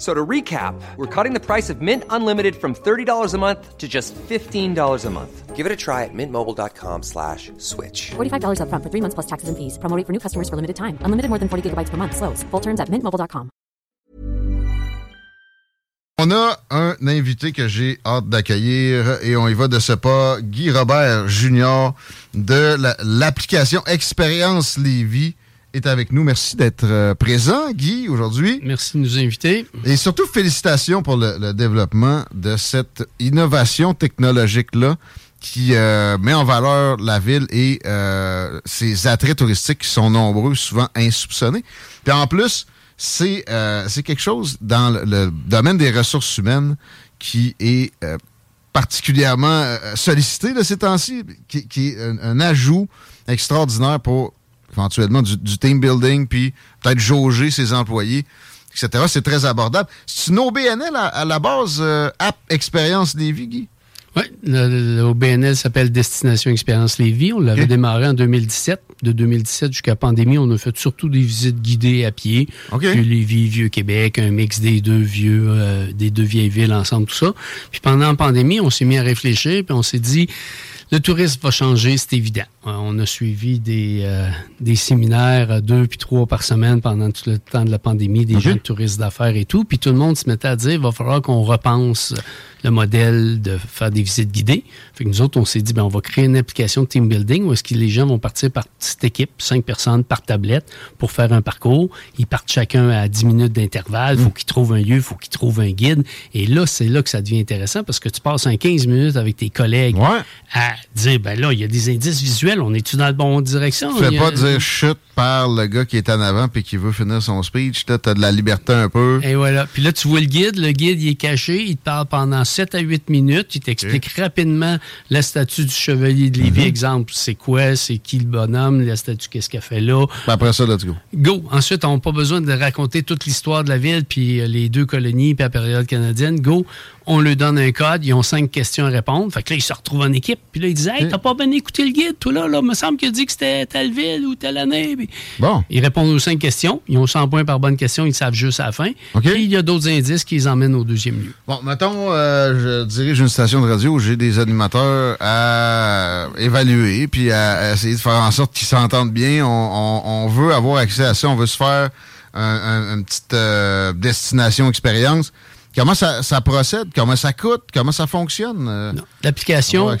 So to recap, we're cutting the price of Mint Unlimited from $30 a month to just $15 a month. Give it a try at mintmobile.com slash switch. $45 upfront for three months plus taxes and fees. Promo rate for new customers for limited time. Unlimited more than 40 gigabytes per month. Slows. Full terms at mintmobile.com. On a un invité que j'ai hâte d'accueillir et on y va de ce pas. Guy Robert Junior de la- l'application Expérience Lévis est avec nous. Merci d'être euh, présent, Guy, aujourd'hui. Merci de nous inviter. Et surtout, félicitations pour le, le développement de cette innovation technologique-là qui euh, met en valeur la ville et euh, ses attraits touristiques qui sont nombreux, souvent insoupçonnés. Puis en plus, c'est euh, quelque chose dans le, le domaine des ressources humaines qui est particulièrement sollicité de ces temps-ci, qui, qui est un, un ajout extraordinaire pour éventuellement du, du team building, puis peut-être jauger ses employés, etc. C'est très abordable. C'est une OBNL à, à la base, euh, App Expérience Lévis, Guy? Oui, le, le- le OBNL s'appelle Destination Expérience Lévis. On l'avait démarré en 2017. De 2017 jusqu'à la pandémie, on a fait surtout des visites guidées à pied. OK. Vieux Lévis, Vieux-Québec, un mix des deux vieux, euh, des deux vieilles villes ensemble, tout ça. Puis pendant la pandémie, on s'est mis à réfléchir, puis on s'est dit, le tourisme va changer, c'est évident. Euh, On a suivi des, euh, des séminaires euh, deux puis trois par semaine pendant tout le temps de la pandémie, des gens de touristes d'affaires et tout. Puis tout le monde se mettait à dire, il va falloir qu'on repense le modèle de faire des visites guidées. Fait que nous autres, on s'est dit, ben, on va créer une application de team building où est-ce que les gens vont partir par petite équipe, cinq personnes par tablette pour faire un parcours. Ils partent chacun à 10 minutes d'intervalle. Il faut qu'ils trouvent un lieu, il faut qu'ils trouvent un guide. Et là, c'est là que ça devient intéressant parce que tu passes un 15 minutes avec tes collègues Ouais. à dire, ben là, il y a des indices visuels, on est-tu dans la bonne direction? Fais a- pas dire chute par le gars qui est en avant puis qui veut finir son speech. Là, t'as de la liberté un peu. Et voilà. Puis là, tu vois le guide. Le guide, il est caché. Il te parle pendant 7 à 8 minutes. Il t'explique rapidement la statue du chevalier de Lévis. Exemple, c'est quoi, c'est qui le bonhomme, la statue, qu'est-ce qu'elle fait là? Puis après ça, let's go. Go. Ensuite, on n'a pas besoin de raconter toute l'histoire de la ville, puis euh, les deux colonies, puis la période canadienne. Go. On leur donne un code, ils ont cinq questions à répondre. Fait que là, ils se retrouvent en équipe. Puis là, ils disent Hey, t'as pas bien écouté le guide, toi là, là, me semble qu'il a dit que c'était telle ville ou telle année. Puis Bon. Ils répondent aux cinq questions. Ils ont 100 points par bonne question, ils savent juste à la fin. OK. Puis il y a d'autres indices qui les emmènent au deuxième lieu. Bon, mettons, euh, je dirige une station de radio où j'ai des animateurs à évaluer puis à, essayer de faire en sorte qu'ils s'entendent bien. On, on- on veut avoir accès à ça. On veut se faire un- un- une petite euh, destination expérience. Comment ça, ça procède? Comment ça coûte? Comment ça fonctionne? euh. L'application,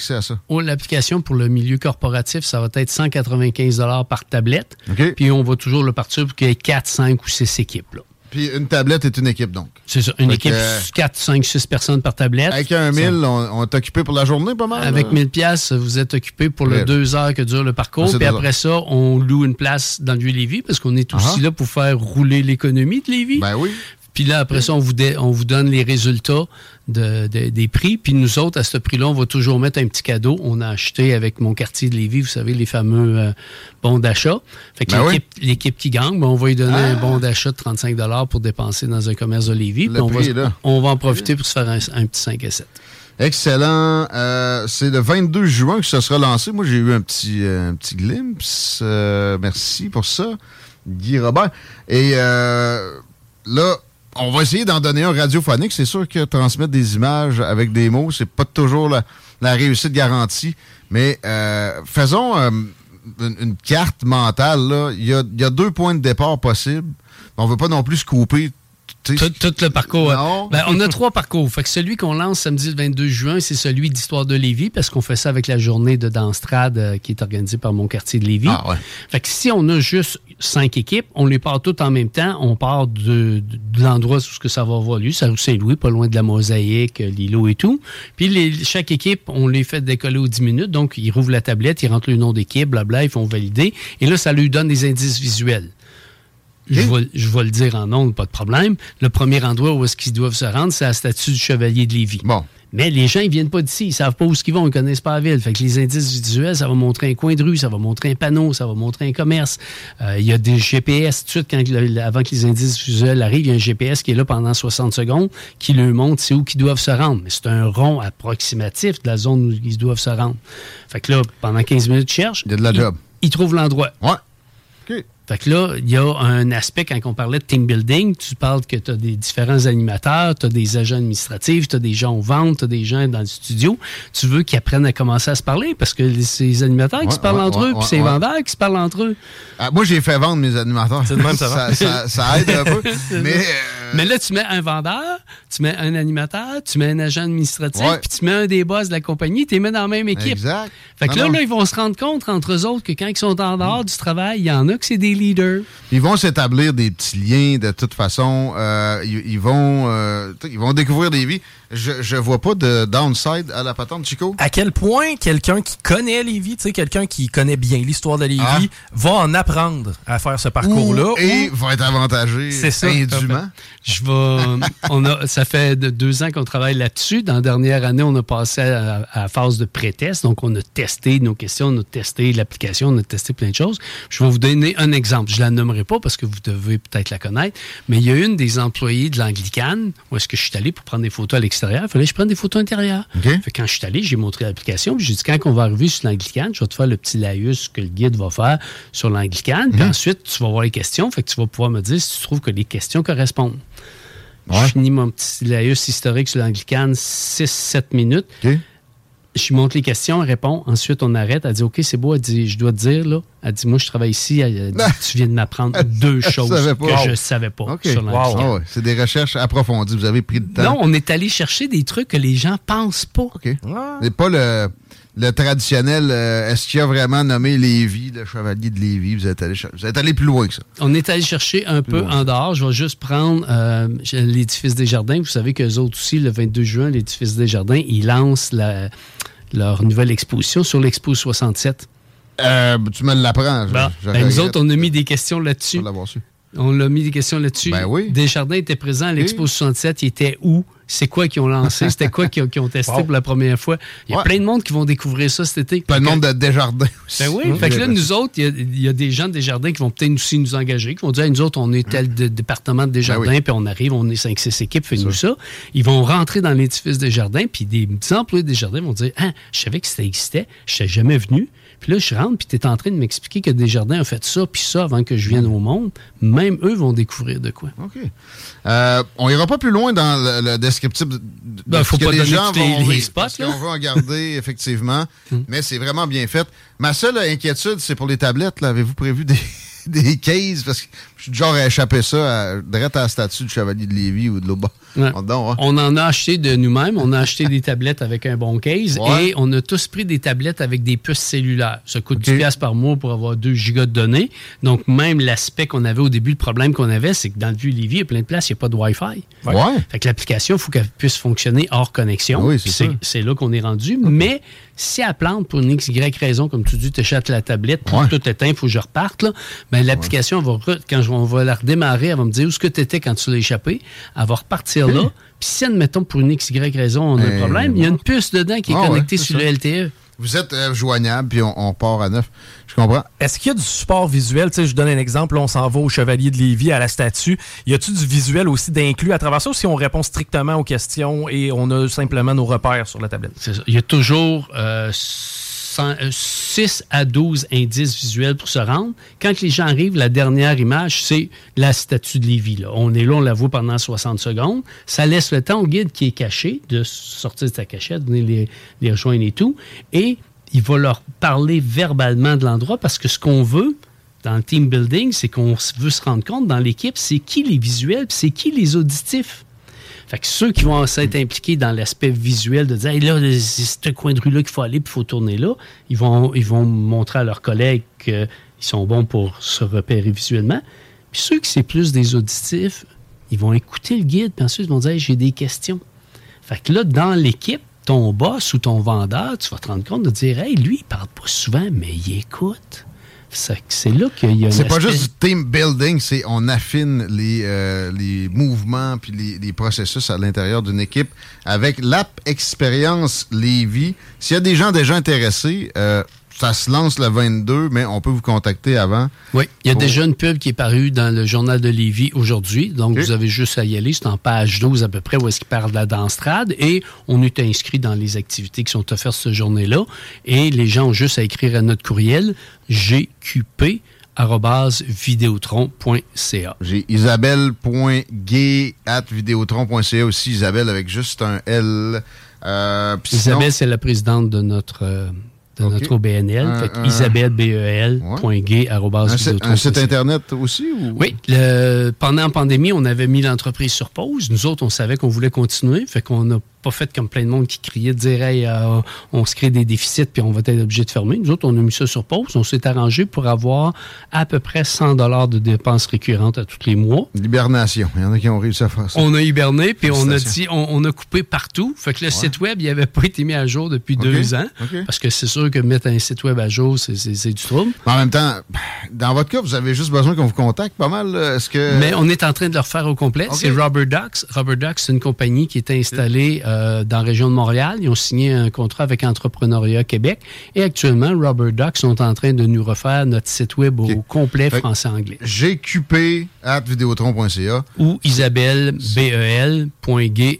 oh, l'application pour le milieu corporatif, ça va être 195 par tablette. Puis on va toujours le partir pour qu'il y ait 4, 5 ou 6 équipes. là. Puis une tablette est une équipe, donc. C'est ça, une Fait équipe, que- 4, 5, 6 personnes par tablette. Avec un Ça- 1000, on, on est occupé pour la journée, pas mal? Avec là? 1000 pièces, vous êtes occupé pour Ouais. les deux heures que dure le parcours. Ah, Puis après ça, on loue une place dans le vieux Lévis parce qu'on est aussi Ah. là pour faire rouler l'économie de Lévis. Ben oui. Puis là, après ça, on vous, dé- on vous donne les résultats de- de- des prix. Puis nous autres, à ce prix-là, on va toujours mettre un petit cadeau. On a acheté avec mon quartier de Lévis, vous savez, les fameux euh, bons d'achat. Fait que Ben l'équipe, qui gagne, ben, on va lui donner un bon d'achat de 35 pour dépenser dans un commerce de Lévis. Puis on, prix va, là. on va en profiter pour se faire un, un petit 5 à 7. Excellent. Euh, c'est le 22 juin que ça sera lancé. Moi, j'ai eu un petit, euh, un petit glimpse. Euh, merci pour ça, Guy Robert. Et là, on va essayer d'en donner un radiophonique. C'est sûr que transmettre des images avec des mots, c'est pas toujours la, réussite garantie. Mais euh, faisons euh, une, carte mentale. Il y a, deux points de départ possibles. On veut pas non plus se couper. Tout, tout le parcours. Non. Ben, on a trois parcours. Fait que celui qu'on lance samedi le 22 juin, c'est celui d'Histoire de Lévis, parce qu'on fait ça avec la journée de Danstrad euh, qui est organisée par mon quartier de Lévis. Ah ouais. Fait que si on a juste cinq équipes, on les part toutes en même temps. On part de, de- de l'endroit où ce que ça va avoir lieu, rue Saint-Louis, pas loin de la mosaïque, euh, l'îlot et tout. Puis les- chaque équipe, on les fait décoller aux 10 minutes. Donc, ils rouvrent la tablette, ils rentrent le nom d'équipe, blabla, ils font valider. Et là, ça lui donne des indices visuels. Je vais, je vais le dire en ondes, pas de problème. Le premier endroit où est-ce qu'ils doivent se rendre, c'est à la statue du Chevalier de Lévis. Bon. Mais les gens, ils viennent pas d'ici. Ils savent pas où ils vont. Ils connaissent pas la ville. Fait que les indices visuels, ça va montrer un coin de rue, ça va montrer un panneau, ça va montrer un commerce. Euh, Il y a des GPS tout de suite, quand le- avant que les indices visuels arrivent, il y a un GPS qui est là pendant 60 secondes qui leur montre c'est où qu'ils doivent se rendre. Mais c'est un rond approximatif de la zone où ils doivent se rendre. Fait que là, pendant 15 minutes, ils cherchent. Il y a de la ils- job. Ils trouvent l'endroit. Ouais. OK. Fait que là, il y a un aspect, quand on parlait de team building, tu parles que tu as des différents animateurs, tu as des agents administratifs, tu as des gens aux ventes, tu as des gens dans le studio. Tu veux qu'ils apprennent à commencer à se parler? Parce que c'est les animateurs qui se parlent ouais, entre ouais, eux, puis ouais, c'est les ouais. vendeurs qui se parlent entre eux. Ah, moi, j'ai fait vendre mes animateurs. C'est de même, ça va. ça, ça aide un peu. mais euh, Mais là, tu mets un vendeur, tu mets un animateur, tu mets un agent administratif, puis tu mets un des boss de la compagnie, tu les mets dans la même équipe. Exact. Fait que Non, là, non. là, ils vont se rendre compte entre eux autres que quand ils sont en dehors du travail, il y en a que c'est des Ils vont s'établir des petits liens de toute façon. Euh, ils vont, euh, ils vont découvrir des vies. Je, je vois pas de downside à la patente, Chico. À quel point quelqu'un qui connaît Lévis, tu sais, quelqu'un qui connaît bien l'histoire de Lévis, Ah. va en apprendre à faire ce parcours-là. Ou- et ou- va être avantagé C'est ça. indûment. Je vais. on a, ça fait de- deux ans qu'on travaille là-dessus. Dans la dernière année, on a passé à, à la phase de pré-test. Donc, on a testé nos questions, on a testé l'application, on a testé plein de choses. Je vais vous donner un exemple. Je ne la nommerai pas parce que vous devez peut-être la connaître. Mais il y a une des employés de l'Anglicane où est-ce que je suis allé pour prendre des photos à l'extérieur. Il fallait que je prenne des photos intérieures. Fait quand je suis allé, j'ai montré l'application. Puis j'ai dit, quand on va arriver sur l'Anglicane, je vais te faire le petit laïus que le guide va faire sur l'Anglicane. Puis ensuite, tu vas voir les questions. Fait que tu vas pouvoir me dire si tu trouves que les questions correspondent. Ouais. Je finis mon petit laïus historique sur l'Anglicane, 6-7 minutes. Je lui montre les questions, elle répond. Ensuite, on arrête. Elle dit OK, c'est beau. Elle dit Je dois te dire, là. Elle dit Moi, je travaille ici. Elle dit, tu viens de m'apprendre deux choses que je ne savais pas OK. sur l'Anglicane. Ah ouais, C'est des recherches approfondies. Vous avez pris le temps. Non, on est allé chercher des trucs que les gens pensent pas. OK. C'est pas le, le traditionnel. euh, Est-ce qu'il y a vraiment nommé Lévis, le chevalier de Lévis? Vous êtes allé, vous êtes allé plus loin que ça. On est allé chercher un peu loin. en dehors. Je vais juste prendre euh, l'édifice des Jardins. Vous savez qu'eux autres aussi, le 22 juin, l'édifice des Jardins, ils lancent la- leur nouvelle exposition sur l'Expo 67. Euh, tu me l'apprends. je- Bon. Ben, nous autres, on a mis des questions là-dessus. On l'a mis des questions là-dessus. Ben oui. Desjardins était présent à l'Expo 67. Il était où? C'est quoi qu'ils ont lancé, c'était quoi qu'ils ont, testé Wow. pour la première fois? Il y a Ouais. plein de monde qui vont découvrir ça cet été. Plein de monde de Desjardins aussi. ben oui, fait que là, nous autres, il y a- il y, a des gens de Desjardins qui vont peut-être aussi nous engager, qui vont dire, Hey, nous autres, on est tel de- département de Desjardins, Ben oui. puis on arrive, on est 5-6 équipes, fais-nous ça. Ils vont rentrer dans l'édifice Desjardins, puis des petits employés de Desjardins vont dire, ah, je savais que ça existait, je n'étais jamais venu. Puis là, je rentre, puis tu es en train de m'expliquer que Desjardins a fait ça, puis ça avant que je vienne au monde. Même eux vont découvrir de quoi. OK. Euh, on ira pas plus loin dans le, le descriptif de, Ben, faut que pas les gens vont les spots, parce. Hmm. qu'on va en garder, effectivement. mais c'est vraiment bien fait. Ma seule inquiétude, c'est pour les tablettes. Avez-vous prévu des, des cases? Parce que suis genre à échapper ça à, direct à la statue du Chevalier de Lévis ou de bord. Ouais. Hein? On en a acheté de nous-mêmes. On a acheté des tablettes avec un bon case Ouais. et on a tous pris des tablettes avec des puces cellulaires. Ça coûte OK. 10 piastres par mois pour avoir 2 gigas de données. Donc, même l'aspect qu'on avait au début, le problème qu'on avait, c'est que dans le Vieux-Lévis, il y a plein de places, il n'y a pas de Wi-Fi. Ouais. Fait que l'application, il faut qu'elle puisse fonctionner hors connexion. Oui, c'est Puis ça. c'est là qu'on est rendu. Mais si elle plante pour une XY raison, comme tu dis, tu achètes la tablette, tout éteint, il faut que je reparte, là, ben, l'application, va quand je- on va la redémarrer, elle va me dire où est-ce que tu étais quand tu l'as échappé. Elle va repartir là. Puis si, admettons, pour une XY raison, on a un Eh, problème, il y a une puce dedans qui est Ah ouais, connectée sur ça. le LTE. Vous êtes euh, joignable, puis on, on part à neuf. Je comprends. Est-ce qu'il y a du support visuel? Tu sais, je donne un exemple. Là, on s'en va au Chevalier de Lévis, à la statue. Y a-tu du visuel aussi d'inclus à travers ça ou si on répond strictement aux questions et on a simplement nos repères sur la tablette? C'est ça. Il y a toujours 6 à 12 indices visuels pour se rendre. Quand les gens arrivent, la dernière image, c'est la statue de Lévis. là. On est là, on la voit pendant 60 secondes. Ça laisse le temps au guide qui est caché de sortir de sa cachette, venir les, rejoindre et tout. Et il va leur parler verbalement de l'endroit parce que ce qu'on veut dans le team building, c'est qu'on veut se rendre compte dans l'équipe, c'est qui les visuels, c'est qui les auditifs. Fait que ceux qui vont s'être impliqués dans l'aspect visuel de dire Hey, là, c'est ce coin de rue-là qu'il faut aller, puis il faut tourner là, ils vont, ils vont montrer à leurs collègues qu'ils sont bons pour se repérer visuellement. Puis ceux qui c'est plus des auditifs, ils vont écouter le guide, puis ensuite ils vont dire j'ai des questions. Fait que là, dans l'équipe, ton boss ou ton vendeur, tu vas te rendre compte de dire Hey, lui, il parle pas souvent, mais il écoute. C'est là qu'il y a C'est pas juste du team building, c'est on affine les, euh, les mouvements puis les, les processus à l'intérieur d'une équipe avec l'app Expérience Lévis. S'il y a des gens déjà intéressés, euh, ça se lance le 22, mais on peut vous contacter avant. Oui, il y a Pour- déjà une pub qui est parue dans le journal de Lévis aujourd'hui. Donc, vous avez juste à y aller. C'est en page 12 à peu près où est-ce qu'il parle de la danstrade. Et on est inscrit dans les activités qui sont offertes cette journée-là. Et les gens ont juste à écrire à notre courriel gqp vidéotron.ca. J'ai isabelle.gay at vidéotron.ca aussi, Isabelle avec juste un L. Euh, Isabelle, c'est la présidente de notre, euh, de notre OBNL. Un- fait un- isabelle, B-E-L, point gay, arobase un, un site internet aussi? Ou? Oui, le- pendant la pandémie, on avait mis l'entreprise sur pause. Nous autres, on savait qu'on voulait continuer. Fait qu'on n'a pas fait comme plein de monde qui criait de dire Hey, euh, on se crée des déficits puis on va être obligé de fermer. Nous autres, on a mis ça sur pause. On s'est arrangé pour avoir à peu près 100 dollars de dépenses récurrentes à tous les mois. L'hibernation. Il y en a qui ont réussi à faire ça. On a hiberné, puis on a dit, on, on a coupé partout. Fait que le site web, il n'avait pas été mis à jour depuis deux ans. Parce que c'est sûr que mettre un site web à jour, c'est- du trouble. Mais en même temps, dans votre cas, vous avez juste besoin qu'on vous contacte pas mal. Est-ce que. Mais on est en train de le refaire au complet. C'est Rubber Ducks. Rubber Ducks, c'est une compagnie qui est installée euh, dans la région de Montréal. Ils ont signé un contrat avec Entrepreneuriat Québec. Et actuellement, Rubber Ducks sont en train de nous refaire notre site web au complet français-anglais. gqp at vidéotron.ca. Ou Isabelle, B-E-L,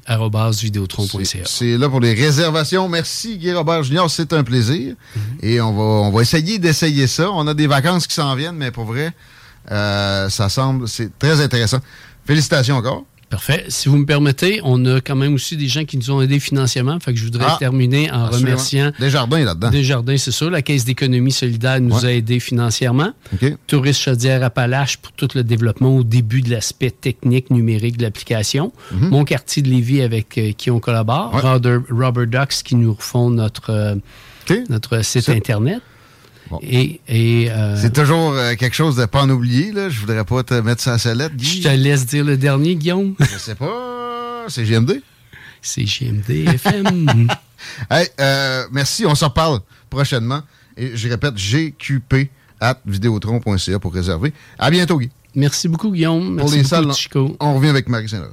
arobase vidéotron.ca. C'est- là pour les réservations. Merci, Guy Robert Junior. C'est un plaisir. Et on va, on va essayer d'essayer ça. On a des vacances qui s'en viennent, mais pour vrai, euh, ça semble, c'est très intéressant. Félicitations encore. Parfait. Si vous me permettez, on a quand même aussi des gens qui nous ont aidés financièrement. Fait que je voudrais Ah, terminer en Assurément. remerciant Desjardins là-dedans. Desjardins, c'est ça. La Caisse d'économie solidaire nous Ouais. a aidés financièrement. OK. Touriste Chaudière-Appalaches pour tout le développement au début de l'aspect technique numérique de l'application. Mon quartier de Lévis avec euh, qui on collabore. Mhm. Ouais. Rubber, Rubber Ducks qui nous refont notre, euh, notre site Internet. Bon. Et, et euh, C'est toujours euh, quelque chose de pas en oublier. Là. Je voudrais pas te mettre ça à sellette, je Guy. te laisse dire le dernier, Guillaume. Je sais pas. C'est GMD. C'est JMD FM. Hey, euh, merci. On s'en reparle prochainement. Et je répète, gqp at vidéotron.ca pour réserver. À bientôt, Guy. Merci beaucoup, Guillaume. Pour Merci les beaucoup, salles, Chico. on revient avec Marie Saint-Laurent.